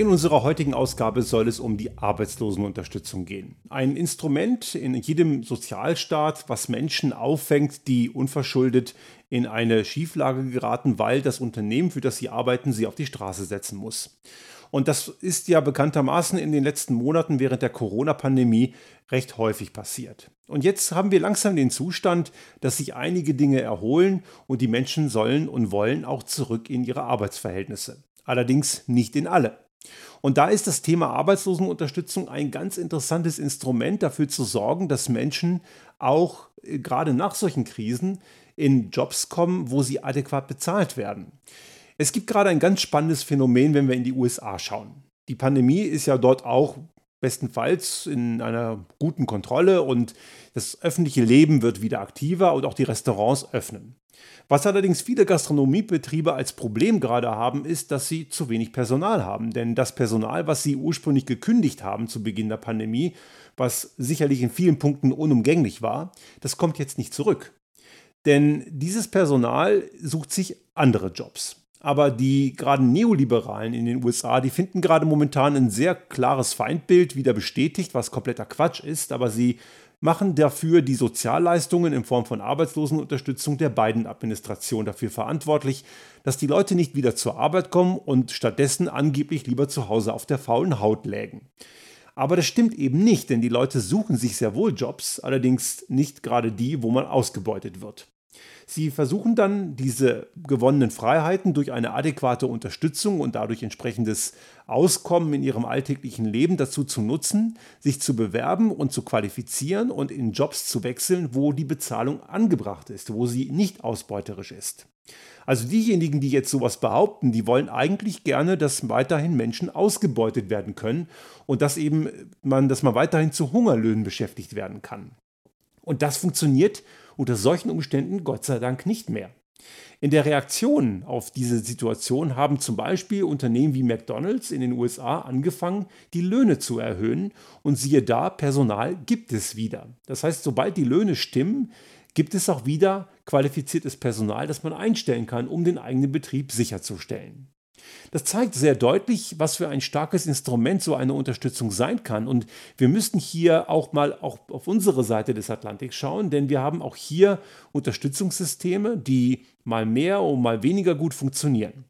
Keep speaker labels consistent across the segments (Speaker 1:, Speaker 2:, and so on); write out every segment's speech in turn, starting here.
Speaker 1: In unserer heutigen Ausgabe soll es um die Arbeitslosenunterstützung gehen. Ein Instrument in jedem Sozialstaat, was Menschen auffängt, die unverschuldet in eine Schieflage geraten, weil das Unternehmen, für das sie arbeiten, sie auf die Straße setzen muss. Und das ist ja bekanntermaßen in den letzten Monaten während der Corona-Pandemie recht häufig passiert. Und jetzt haben wir langsam den Zustand, dass sich einige Dinge erholen und die Menschen sollen und wollen auch zurück in ihre Arbeitsverhältnisse. Allerdings nicht in alle. Und da ist das Thema Arbeitslosenunterstützung ein ganz interessantes Instrument dafür zu sorgen, dass Menschen auch äh, gerade nach solchen Krisen in Jobs kommen, wo sie adäquat bezahlt werden. Es gibt gerade ein ganz spannendes Phänomen, wenn wir in die USA schauen. Die Pandemie ist ja dort auch bestenfalls in einer guten Kontrolle und das öffentliche Leben wird wieder aktiver und auch die Restaurants öffnen. Was allerdings viele Gastronomiebetriebe als Problem gerade haben, ist, dass sie zu wenig Personal haben. Denn das Personal, was sie ursprünglich gekündigt haben zu Beginn der Pandemie, was sicherlich in vielen Punkten unumgänglich war, das kommt jetzt nicht zurück. Denn dieses Personal sucht sich andere Jobs. Aber die gerade Neoliberalen in den USA, die finden gerade momentan ein sehr klares Feindbild wieder bestätigt, was kompletter Quatsch ist. Aber sie machen dafür die Sozialleistungen in Form von Arbeitslosenunterstützung der beiden Administrationen dafür verantwortlich, dass die Leute nicht wieder zur Arbeit kommen und stattdessen angeblich lieber zu Hause auf der faulen Haut lägen. Aber das stimmt eben nicht, denn die Leute suchen sich sehr wohl Jobs, allerdings nicht gerade die, wo man ausgebeutet wird. Sie versuchen dann, diese gewonnenen Freiheiten durch eine adäquate Unterstützung und dadurch entsprechendes Auskommen in ihrem alltäglichen Leben dazu zu nutzen, sich zu bewerben und zu qualifizieren und in Jobs zu wechseln, wo die Bezahlung angebracht ist, wo sie nicht ausbeuterisch ist. Also diejenigen, die jetzt sowas behaupten, die wollen eigentlich gerne, dass weiterhin Menschen ausgebeutet werden können und dass eben man, dass man weiterhin zu Hungerlöhnen beschäftigt werden kann. Und das funktioniert unter solchen Umständen Gott sei Dank nicht mehr. In der Reaktion auf diese Situation haben zum Beispiel Unternehmen wie McDonald's in den USA angefangen, die Löhne zu erhöhen und siehe da, Personal gibt es wieder. Das heißt, sobald die Löhne stimmen, gibt es auch wieder qualifiziertes Personal, das man einstellen kann, um den eigenen Betrieb sicherzustellen. Das zeigt sehr deutlich, was für ein starkes Instrument so eine Unterstützung sein kann. Und wir müssten hier auch mal auch auf unsere Seite des Atlantiks schauen, denn wir haben auch hier Unterstützungssysteme, die mal mehr und mal weniger gut funktionieren.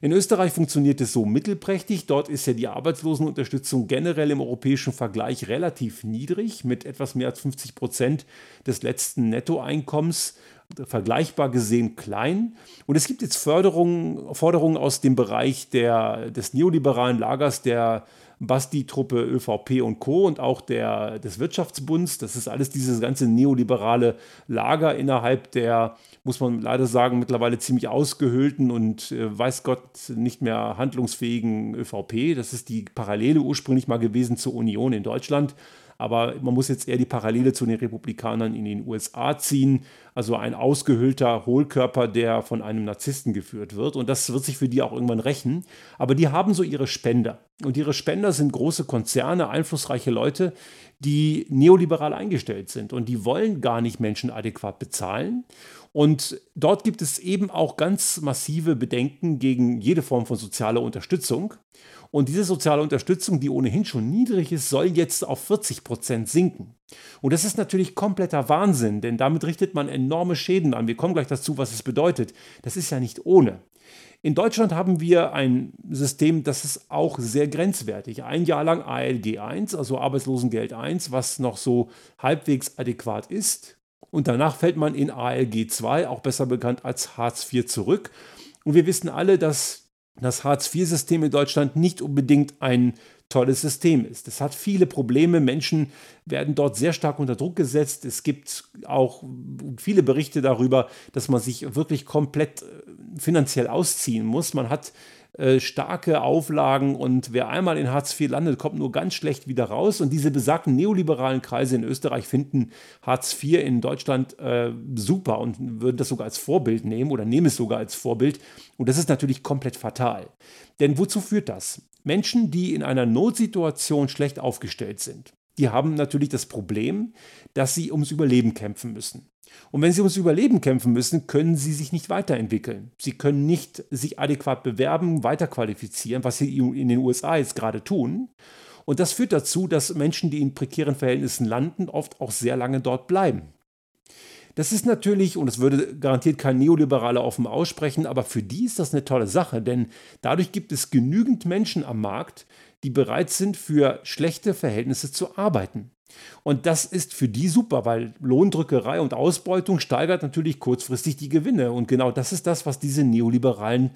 Speaker 1: In Österreich funktioniert es so mittelprächtig. Dort ist ja die Arbeitslosenunterstützung generell im europäischen Vergleich relativ niedrig, mit etwas mehr als 50 Prozent des letzten Nettoeinkommens vergleichbar gesehen klein. Und es gibt jetzt Förderungen, Forderungen aus dem Bereich der, des neoliberalen Lagers der Basti-Truppe ÖVP und Co. und auch der, des Wirtschaftsbunds. Das ist alles dieses ganze neoliberale Lager innerhalb der, muss man leider sagen, mittlerweile ziemlich ausgehöhlten und äh, weiß Gott nicht mehr handlungsfähigen ÖVP. Das ist die Parallele ursprünglich mal gewesen zur Union in Deutschland. Aber man muss jetzt eher die Parallele zu den Republikanern in den USA ziehen. Also ein ausgehöhlter Hohlkörper, der von einem Narzissten geführt wird. Und das wird sich für die auch irgendwann rächen. Aber die haben so ihre Spender. Und ihre Spender sind große Konzerne, einflussreiche Leute, die neoliberal eingestellt sind. Und die wollen gar nicht Menschen adäquat bezahlen. Und dort gibt es eben auch ganz massive Bedenken gegen jede Form von sozialer Unterstützung. Und diese soziale Unterstützung, die ohnehin schon niedrig ist, soll jetzt auf 40 Prozent sinken. Und das ist natürlich kompletter Wahnsinn, denn damit richtet man enorme Schäden an. Wir kommen gleich dazu, was es bedeutet. Das ist ja nicht ohne. In Deutschland haben wir ein System, das ist auch sehr grenzwertig. Ein Jahr lang ALG 1, also Arbeitslosengeld 1, was noch so halbwegs adäquat ist. Und danach fällt man in ALG 2, auch besser bekannt als Hartz IV, zurück. Und wir wissen alle, dass das Hartz-IV-System in Deutschland nicht unbedingt ein tolles System ist. Es hat viele Probleme. Menschen werden dort sehr stark unter Druck gesetzt. Es gibt auch viele Berichte darüber, dass man sich wirklich komplett äh, finanziell ausziehen muss. Man hat äh, starke Auflagen und wer einmal in Hartz IV landet, kommt nur ganz schlecht wieder raus. Und diese besagten neoliberalen Kreise in Österreich finden Hartz IV in Deutschland äh, super und würden das sogar als Vorbild nehmen oder nehmen es sogar als Vorbild. Und das ist natürlich komplett fatal. Denn wozu führt das? Menschen, die in einer Notsituation schlecht aufgestellt sind, die haben natürlich das Problem, dass sie ums Überleben kämpfen müssen. Und wenn sie ums Überleben kämpfen müssen, können sie sich nicht weiterentwickeln. Sie können nicht sich adäquat bewerben, weiterqualifizieren, was sie in den USA jetzt gerade tun. Und das führt dazu, dass Menschen, die in prekären Verhältnissen landen, oft auch sehr lange dort bleiben. Das ist natürlich, und das würde garantiert kein Neoliberaler offen aussprechen, aber für die ist das eine tolle Sache, denn dadurch gibt es genügend Menschen am Markt, die bereit sind, für schlechte Verhältnisse zu arbeiten. Und das ist für die super, weil Lohndrückerei und Ausbeutung steigert natürlich kurzfristig die Gewinne. Und genau das ist das, was diese neoliberalen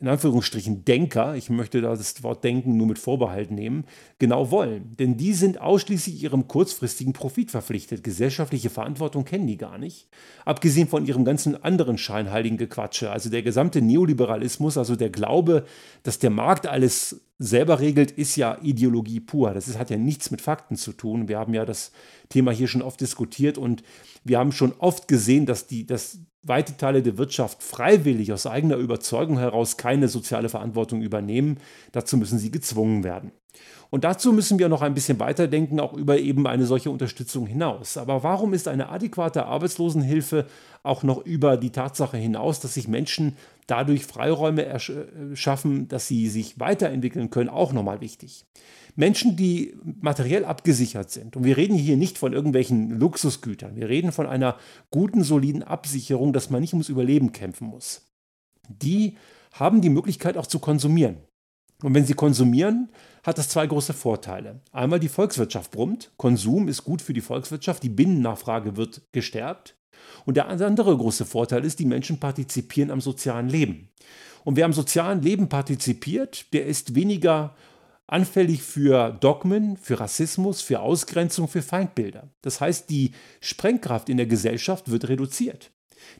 Speaker 1: in Anführungsstrichen Denker, ich möchte da das Wort Denken nur mit Vorbehalt nehmen, genau wollen. Denn die sind ausschließlich ihrem kurzfristigen Profit verpflichtet. Gesellschaftliche Verantwortung kennen die gar nicht. Abgesehen von ihrem ganzen anderen scheinheiligen Gequatsche. Also der gesamte Neoliberalismus, also der Glaube, dass der Markt alles selber regelt, ist ja Ideologie pur. Das ist, hat ja nichts mit Fakten zu tun. Wir haben ja das Thema hier schon oft diskutiert und wir haben schon oft gesehen, dass, die, dass weite Teile der Wirtschaft freiwillig aus eigener Überzeugung heraus keine soziale Verantwortung übernehmen. Dazu müssen sie gezwungen werden. Und dazu müssen wir noch ein bisschen weiterdenken, auch über eben eine solche Unterstützung hinaus. Aber warum ist eine adäquate Arbeitslosenhilfe auch noch über die Tatsache hinaus, dass sich Menschen dadurch Freiräume äh, schaffen, dass sie sich weiterentwickeln können, auch nochmal wichtig? Menschen, die materiell abgesichert sind, und wir reden hier nicht von irgendwelchen Luxusgütern, wir reden von einer guten, soliden Absicherung, dass man nicht ums Überleben kämpfen muss, die haben die Möglichkeit auch zu konsumieren. Und wenn sie konsumieren, hat das zwei große Vorteile. Einmal die Volkswirtschaft brummt, Konsum ist gut für die Volkswirtschaft, die Binnennachfrage wird gestärkt. Und der andere große Vorteil ist, die Menschen partizipieren am sozialen Leben. Und wer am sozialen Leben partizipiert, der ist weniger anfällig für Dogmen, für Rassismus, für Ausgrenzung, für Feindbilder. Das heißt, die Sprengkraft in der Gesellschaft wird reduziert.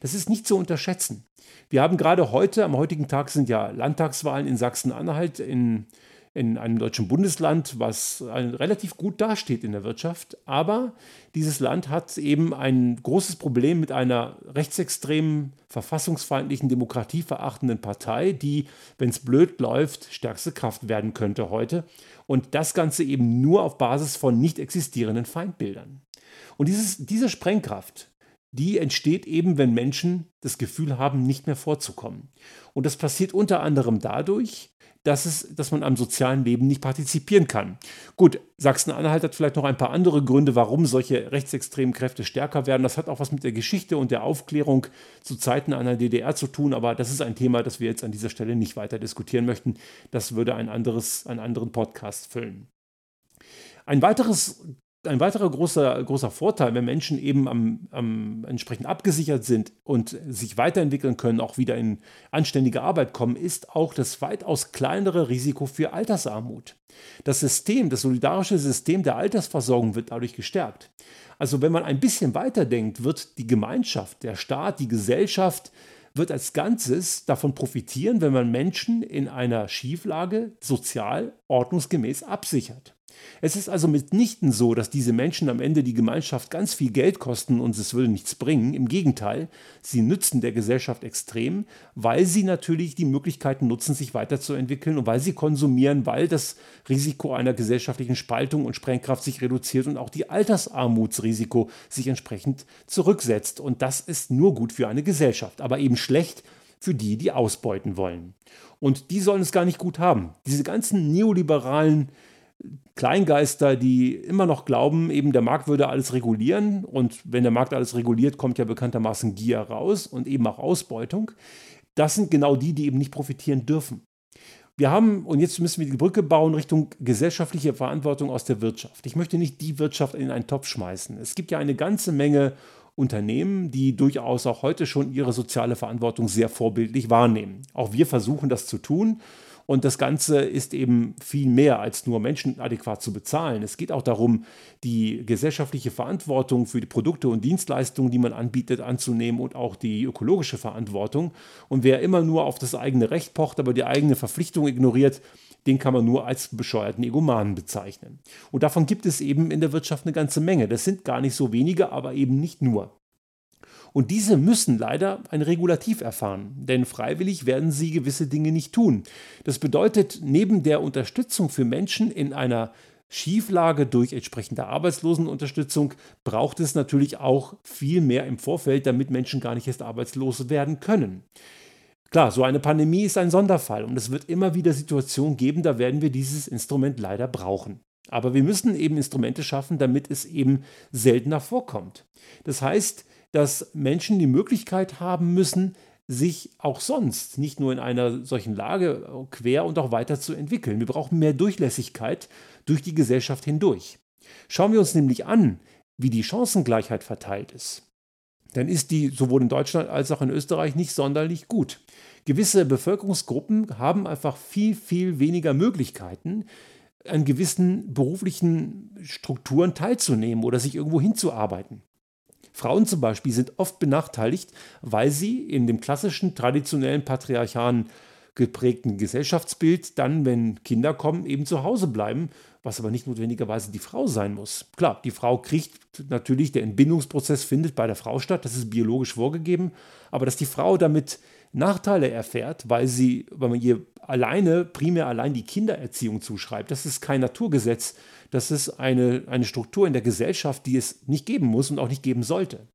Speaker 1: Das ist nicht zu unterschätzen. Wir haben gerade heute, am heutigen Tag sind ja Landtagswahlen in Sachsen-Anhalt, in, in einem deutschen Bundesland, was relativ gut dasteht in der Wirtschaft. Aber dieses Land hat eben ein großes Problem mit einer rechtsextremen, verfassungsfeindlichen, demokratieverachtenden Partei, die, wenn es blöd läuft, stärkste Kraft werden könnte heute. Und das Ganze eben nur auf Basis von nicht existierenden Feindbildern. Und dieses, diese Sprengkraft, die entsteht eben, wenn Menschen das Gefühl haben, nicht mehr vorzukommen. Und das passiert unter anderem dadurch, dass, es, dass man am sozialen Leben nicht partizipieren kann. Gut, Sachsen-Anhalt hat vielleicht noch ein paar andere Gründe, warum solche rechtsextremen Kräfte stärker werden. Das hat auch was mit der Geschichte und der Aufklärung zu Zeiten einer DDR zu tun, aber das ist ein Thema, das wir jetzt an dieser Stelle nicht weiter diskutieren möchten. Das würde ein anderes, einen anderen Podcast füllen. Ein weiteres ein weiterer großer, großer Vorteil, wenn Menschen eben am, am entsprechend abgesichert sind und sich weiterentwickeln können, auch wieder in anständige Arbeit kommen, ist auch das weitaus kleinere Risiko für Altersarmut. Das System, das solidarische System der Altersversorgung wird dadurch gestärkt. Also wenn man ein bisschen weiterdenkt, wird die Gemeinschaft, der Staat, die Gesellschaft wird als Ganzes davon profitieren, wenn man Menschen in einer Schieflage sozial ordnungsgemäß absichert. Es ist also mitnichten so, dass diese Menschen am Ende die Gemeinschaft ganz viel Geld kosten und es würde nichts bringen. Im Gegenteil, sie nützen der Gesellschaft extrem, weil sie natürlich die Möglichkeiten nutzen, sich weiterzuentwickeln und weil sie konsumieren, weil das Risiko einer gesellschaftlichen Spaltung und Sprengkraft sich reduziert und auch die Altersarmutsrisiko sich entsprechend zurücksetzt. Und das ist nur gut für eine Gesellschaft, aber eben schlecht für die, die ausbeuten wollen. Und die sollen es gar nicht gut haben. Diese ganzen neoliberalen Kleingeister, die immer noch glauben, eben der Markt würde alles regulieren und wenn der Markt alles reguliert, kommt ja bekanntermaßen Gier raus und eben auch Ausbeutung. Das sind genau die, die eben nicht profitieren dürfen. Wir haben, und jetzt müssen wir die Brücke bauen Richtung gesellschaftliche Verantwortung aus der Wirtschaft. Ich möchte nicht die Wirtschaft in einen Topf schmeißen. Es gibt ja eine ganze Menge Unternehmen, die durchaus auch heute schon ihre soziale Verantwortung sehr vorbildlich wahrnehmen. Auch wir versuchen das zu tun. Und das Ganze ist eben viel mehr als nur Menschen adäquat zu bezahlen. Es geht auch darum, die gesellschaftliche Verantwortung für die Produkte und Dienstleistungen, die man anbietet, anzunehmen und auch die ökologische Verantwortung. Und wer immer nur auf das eigene Recht pocht, aber die eigene Verpflichtung ignoriert, den kann man nur als bescheuerten Egomanen bezeichnen. Und davon gibt es eben in der Wirtschaft eine ganze Menge. Das sind gar nicht so wenige, aber eben nicht nur. Und diese müssen leider ein Regulativ erfahren, denn freiwillig werden sie gewisse Dinge nicht tun. Das bedeutet, neben der Unterstützung für Menschen in einer Schieflage durch entsprechende Arbeitslosenunterstützung braucht es natürlich auch viel mehr im Vorfeld, damit Menschen gar nicht erst arbeitslos werden können. Klar, so eine Pandemie ist ein Sonderfall und es wird immer wieder Situationen geben, da werden wir dieses Instrument leider brauchen. Aber wir müssen eben Instrumente schaffen, damit es eben seltener vorkommt. Das heißt, dass Menschen die Möglichkeit haben müssen, sich auch sonst nicht nur in einer solchen Lage quer und auch weiter zu entwickeln. Wir brauchen mehr Durchlässigkeit durch die Gesellschaft hindurch. Schauen wir uns nämlich an, wie die Chancengleichheit verteilt ist, dann ist die sowohl in Deutschland als auch in Österreich nicht sonderlich gut. Gewisse Bevölkerungsgruppen haben einfach viel, viel weniger Möglichkeiten, an gewissen beruflichen Strukturen teilzunehmen oder sich irgendwo hinzuarbeiten. Frauen zum Beispiel sind oft benachteiligt, weil sie in dem klassischen, traditionellen, patriarchalen geprägten Gesellschaftsbild dann, wenn Kinder kommen, eben zu Hause bleiben, was aber nicht notwendigerweise die Frau sein muss. Klar, die Frau kriegt natürlich, der Entbindungsprozess findet bei der Frau statt, das ist biologisch vorgegeben, aber dass die Frau damit Nachteile erfährt, weil sie, weil man ihr alleine, primär allein die Kindererziehung zuschreibt. Das ist kein Naturgesetz. Das ist eine, eine Struktur in der Gesellschaft, die es nicht geben muss und auch nicht geben sollte.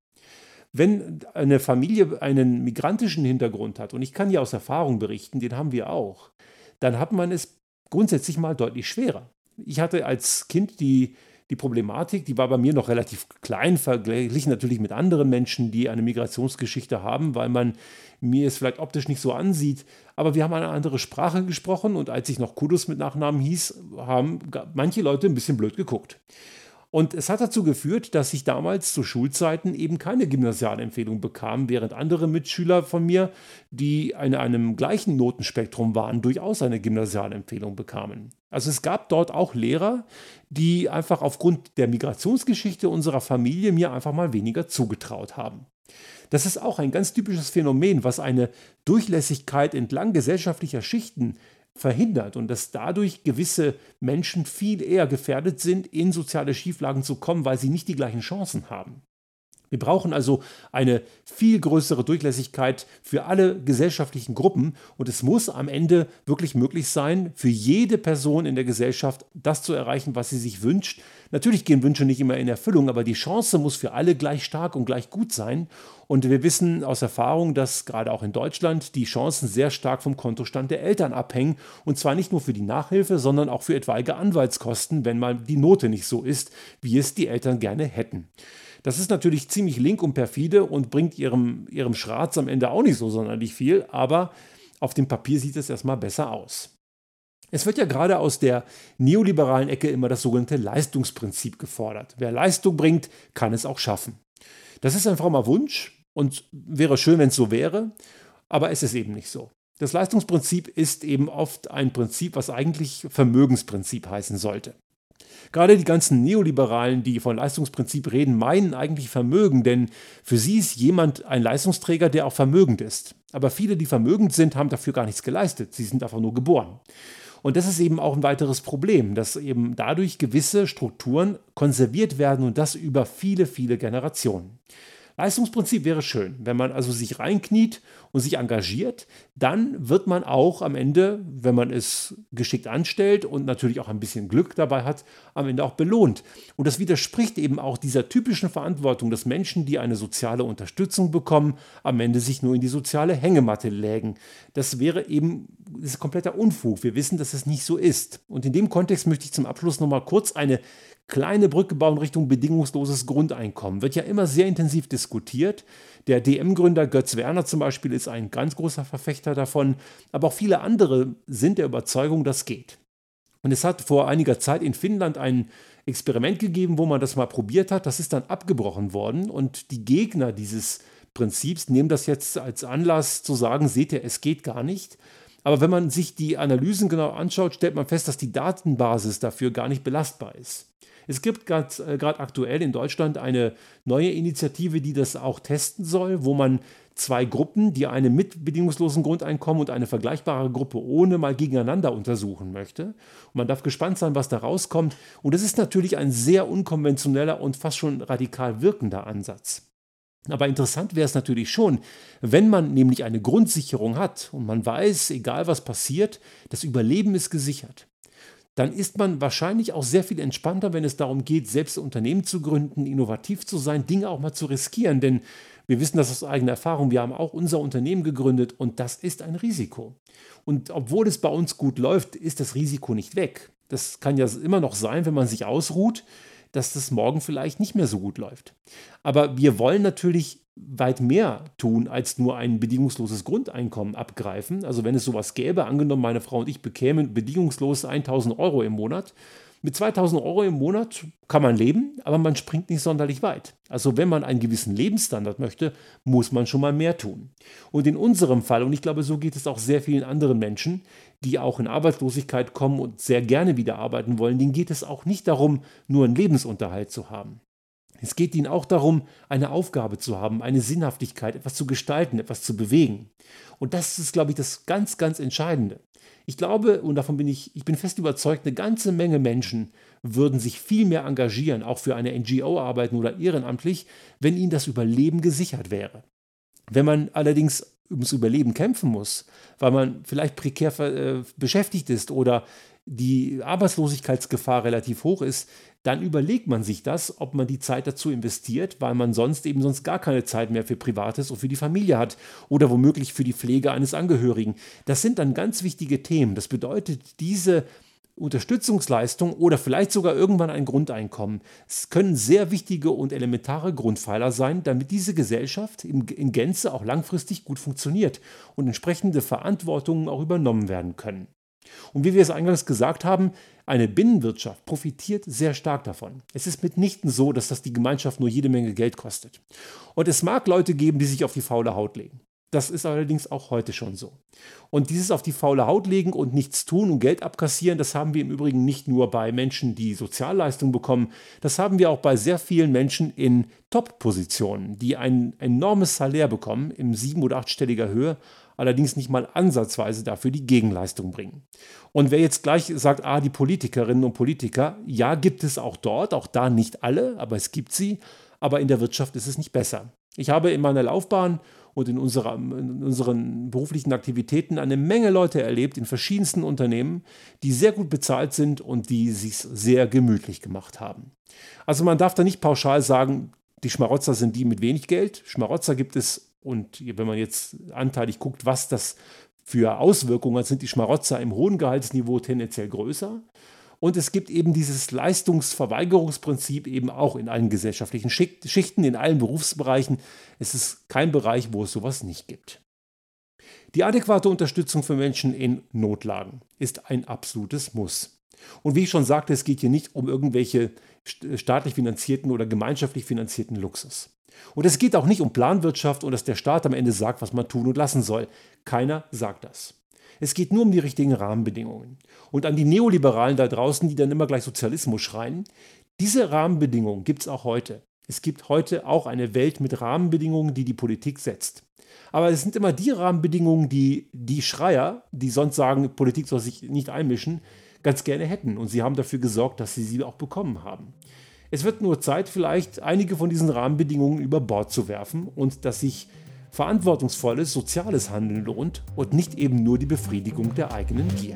Speaker 1: Wenn eine Familie einen migrantischen Hintergrund hat, und ich kann ja aus Erfahrung berichten, den haben wir auch, dann hat man es grundsätzlich mal deutlich schwerer. Ich hatte als Kind die die Problematik, die war bei mir noch relativ klein, verglichen natürlich mit anderen Menschen, die eine Migrationsgeschichte haben, weil man mir es vielleicht optisch nicht so ansieht. Aber wir haben eine andere Sprache gesprochen und als ich noch Kudus mit Nachnamen hieß, haben manche Leute ein bisschen blöd geguckt. Und es hat dazu geführt, dass ich damals zu Schulzeiten eben keine Gymnasialempfehlung bekam, während andere Mitschüler von mir, die in einem gleichen Notenspektrum waren, durchaus eine Gymnasialempfehlung bekamen. Also es gab dort auch Lehrer, die einfach aufgrund der Migrationsgeschichte unserer Familie mir einfach mal weniger zugetraut haben. Das ist auch ein ganz typisches Phänomen, was eine Durchlässigkeit entlang gesellschaftlicher Schichten verhindert und dass dadurch gewisse Menschen viel eher gefährdet sind, in soziale Schieflagen zu kommen, weil sie nicht die gleichen Chancen haben. Wir brauchen also eine viel größere Durchlässigkeit für alle gesellschaftlichen Gruppen und es muss am Ende wirklich möglich sein, für jede Person in der Gesellschaft das zu erreichen, was sie sich wünscht. Natürlich gehen Wünsche nicht immer in Erfüllung, aber die Chance muss für alle gleich stark und gleich gut sein. Und wir wissen aus Erfahrung, dass gerade auch in Deutschland die Chancen sehr stark vom Kontostand der Eltern abhängen. Und zwar nicht nur für die Nachhilfe, sondern auch für etwaige Anwaltskosten, wenn mal die Note nicht so ist, wie es die Eltern gerne hätten. Das ist natürlich ziemlich link und perfide und bringt ihrem, ihrem Schratz am Ende auch nicht so sonderlich viel, aber auf dem Papier sieht es erstmal besser aus. Es wird ja gerade aus der neoliberalen Ecke immer das sogenannte Leistungsprinzip gefordert. Wer Leistung bringt, kann es auch schaffen. Das ist ein frommer Wunsch und wäre schön, wenn es so wäre, aber es ist eben nicht so. Das Leistungsprinzip ist eben oft ein Prinzip, was eigentlich Vermögensprinzip heißen sollte. Gerade die ganzen Neoliberalen, die von Leistungsprinzip reden, meinen eigentlich Vermögen, denn für sie ist jemand ein Leistungsträger, der auch vermögend ist. Aber viele, die vermögend sind, haben dafür gar nichts geleistet. Sie sind einfach nur geboren. Und das ist eben auch ein weiteres Problem, dass eben dadurch gewisse Strukturen konserviert werden und das über viele, viele Generationen. Leistungsprinzip wäre schön. Wenn man also sich reinkniet und sich engagiert, dann wird man auch am Ende, wenn man es geschickt anstellt und natürlich auch ein bisschen Glück dabei hat, am Ende auch belohnt. Und das widerspricht eben auch dieser typischen Verantwortung, dass Menschen, die eine soziale Unterstützung bekommen, am Ende sich nur in die soziale Hängematte lägen. Das wäre eben das ist kompletter Unfug. Wir wissen, dass es nicht so ist. Und in dem Kontext möchte ich zum Abschluss nochmal kurz eine kleine Brücke bauen Richtung bedingungsloses Grundeinkommen. Wird ja immer sehr intensiv diskutiert. Der DM-Gründer Götz Werner zum Beispiel ist ein ganz großer Verfechter davon, aber auch viele andere sind der Überzeugung, das geht. Und es hat vor einiger Zeit in Finnland ein Experiment gegeben, wo man das mal probiert hat. Das ist dann abgebrochen worden und die Gegner dieses Prinzips nehmen das jetzt als Anlass zu sagen, seht ihr, es geht gar nicht. Aber wenn man sich die Analysen genau anschaut, stellt man fest, dass die Datenbasis dafür gar nicht belastbar ist. Es gibt gerade äh, aktuell in Deutschland eine neue Initiative, die das auch testen soll, wo man zwei Gruppen, die eine mit bedingungslosen Grundeinkommen und eine vergleichbare Gruppe ohne mal gegeneinander untersuchen möchte. Und man darf gespannt sein, was da rauskommt. Und es ist natürlich ein sehr unkonventioneller und fast schon radikal wirkender Ansatz. Aber interessant wäre es natürlich schon, wenn man nämlich eine Grundsicherung hat und man weiß, egal was passiert, das Überleben ist gesichert dann ist man wahrscheinlich auch sehr viel entspannter, wenn es darum geht, selbst Unternehmen zu gründen, innovativ zu sein, Dinge auch mal zu riskieren. Denn wir wissen das aus eigener Erfahrung. Wir haben auch unser Unternehmen gegründet und das ist ein Risiko. Und obwohl es bei uns gut läuft, ist das Risiko nicht weg. Das kann ja immer noch sein, wenn man sich ausruht, dass das morgen vielleicht nicht mehr so gut läuft. Aber wir wollen natürlich weit mehr tun, als nur ein bedingungsloses Grundeinkommen abgreifen. Also wenn es sowas gäbe, angenommen meine Frau und ich bekämen bedingungslos 1000 Euro im Monat, mit 2000 Euro im Monat kann man leben, aber man springt nicht sonderlich weit. Also wenn man einen gewissen Lebensstandard möchte, muss man schon mal mehr tun. Und in unserem Fall, und ich glaube, so geht es auch sehr vielen anderen Menschen, die auch in Arbeitslosigkeit kommen und sehr gerne wieder arbeiten wollen, denen geht es auch nicht darum, nur einen Lebensunterhalt zu haben. Es geht ihnen auch darum, eine Aufgabe zu haben, eine Sinnhaftigkeit, etwas zu gestalten, etwas zu bewegen. Und das ist, glaube ich, das ganz, ganz Entscheidende. Ich glaube, und davon bin ich, ich bin fest überzeugt, eine ganze Menge Menschen würden sich viel mehr engagieren, auch für eine NGO arbeiten oder ehrenamtlich, wenn ihnen das Überleben gesichert wäre. Wenn man allerdings ums Überleben kämpfen muss, weil man vielleicht prekär äh, beschäftigt ist oder die Arbeitslosigkeitsgefahr relativ hoch ist, dann überlegt man sich das, ob man die Zeit dazu investiert, weil man sonst eben sonst gar keine Zeit mehr für Privates und für die Familie hat oder womöglich für die Pflege eines Angehörigen. Das sind dann ganz wichtige Themen. Das bedeutet, diese Unterstützungsleistung oder vielleicht sogar irgendwann ein Grundeinkommen. Es können sehr wichtige und elementare Grundpfeiler sein, damit diese Gesellschaft in Gänze auch langfristig gut funktioniert und entsprechende Verantwortungen auch übernommen werden können. Und wie wir es eingangs gesagt haben, eine Binnenwirtschaft profitiert sehr stark davon. Es ist mitnichten so, dass das die Gemeinschaft nur jede Menge Geld kostet. Und es mag Leute geben, die sich auf die faule Haut legen. Das ist allerdings auch heute schon so. Und dieses auf die faule Haut legen und nichts tun und Geld abkassieren, das haben wir im Übrigen nicht nur bei Menschen, die Sozialleistungen bekommen, das haben wir auch bei sehr vielen Menschen in Top-Positionen, die ein enormes Salär bekommen, im sieben- oder achtstelliger Höhe, allerdings nicht mal ansatzweise dafür die Gegenleistung bringen. Und wer jetzt gleich sagt, ah, die Politikerinnen und Politiker, ja, gibt es auch dort, auch da nicht alle, aber es gibt sie, aber in der Wirtschaft ist es nicht besser. Ich habe in meiner Laufbahn und in, unserer, in unseren beruflichen Aktivitäten eine Menge Leute erlebt in verschiedensten Unternehmen, die sehr gut bezahlt sind und die sich sehr gemütlich gemacht haben. Also man darf da nicht pauschal sagen, die Schmarotzer sind die mit wenig Geld. Schmarotzer gibt es und wenn man jetzt anteilig guckt, was das für Auswirkungen hat, sind die Schmarotzer im hohen Gehaltsniveau tendenziell größer. Und es gibt eben dieses Leistungsverweigerungsprinzip eben auch in allen gesellschaftlichen Schichten, in allen Berufsbereichen. Es ist kein Bereich, wo es sowas nicht gibt. Die adäquate Unterstützung für Menschen in Notlagen ist ein absolutes Muss. Und wie ich schon sagte, es geht hier nicht um irgendwelche staatlich finanzierten oder gemeinschaftlich finanzierten Luxus. Und es geht auch nicht um Planwirtschaft und dass der Staat am Ende sagt, was man tun und lassen soll. Keiner sagt das. Es geht nur um die richtigen Rahmenbedingungen. Und an die Neoliberalen da draußen, die dann immer gleich Sozialismus schreien, diese Rahmenbedingungen gibt es auch heute. Es gibt heute auch eine Welt mit Rahmenbedingungen, die die Politik setzt. Aber es sind immer die Rahmenbedingungen, die die Schreier, die sonst sagen, Politik soll sich nicht einmischen, ganz gerne hätten. Und sie haben dafür gesorgt, dass sie sie auch bekommen haben. Es wird nur Zeit, vielleicht einige von diesen Rahmenbedingungen über Bord zu werfen und dass sich verantwortungsvolles soziales Handeln lohnt und nicht eben nur die Befriedigung der eigenen Gier.